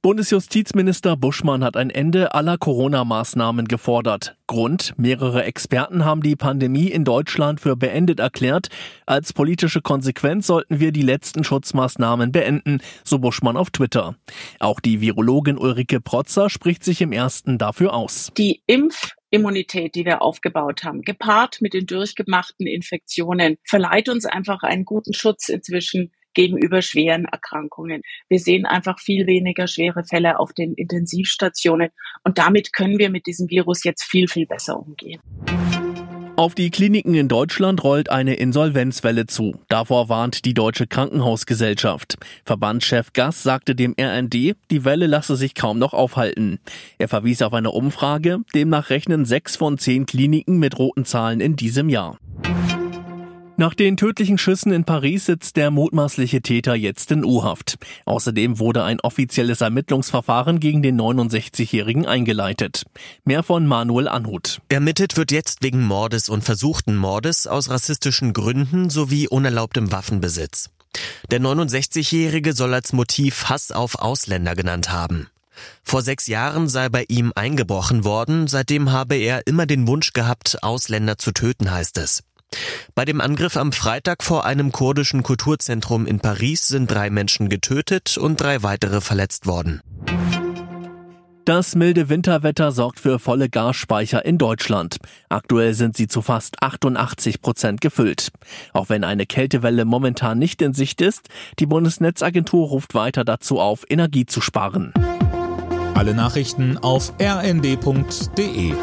Bundesjustizminister Buschmann hat ein Ende aller Corona-Maßnahmen gefordert. Grund, mehrere Experten haben die Pandemie in Deutschland für beendet erklärt. Als politische Konsequenz sollten wir die letzten Schutzmaßnahmen beenden, so Buschmann auf Twitter. Auch die Virologin Ulrike Protzer spricht sich im ersten dafür aus. Die Impfimmunität, die wir aufgebaut haben, gepaart mit den durchgemachten Infektionen, verleiht uns einfach einen guten Schutz inzwischen gegenüber schweren Erkrankungen. Wir sehen einfach viel weniger schwere Fälle auf den Intensivstationen und damit können wir mit diesem Virus jetzt viel, viel besser umgehen. Auf die Kliniken in Deutschland rollt eine Insolvenzwelle zu. Davor warnt die Deutsche Krankenhausgesellschaft. Verbandschef Gass sagte dem RND, die Welle lasse sich kaum noch aufhalten. Er verwies auf eine Umfrage, demnach rechnen sechs von zehn Kliniken mit roten Zahlen in diesem Jahr. Nach den tödlichen Schüssen in Paris sitzt der mutmaßliche Täter jetzt in U-Haft. Außerdem wurde ein offizielles Ermittlungsverfahren gegen den 69-Jährigen eingeleitet. Mehr von Manuel Anhut. Ermittelt wird jetzt wegen Mordes und versuchten Mordes aus rassistischen Gründen sowie unerlaubtem Waffenbesitz. Der 69-Jährige soll als Motiv Hass auf Ausländer genannt haben. Vor sechs Jahren sei bei ihm eingebrochen worden, seitdem habe er immer den Wunsch gehabt, Ausländer zu töten, heißt es. Bei dem Angriff am Freitag vor einem kurdischen Kulturzentrum in Paris sind drei Menschen getötet und drei weitere verletzt worden. Das milde Winterwetter sorgt für volle Gasspeicher in Deutschland. Aktuell sind sie zu fast 88 Prozent gefüllt. Auch wenn eine Kältewelle momentan nicht in Sicht ist, die Bundesnetzagentur ruft weiter dazu auf, Energie zu sparen. Alle Nachrichten auf rnd.de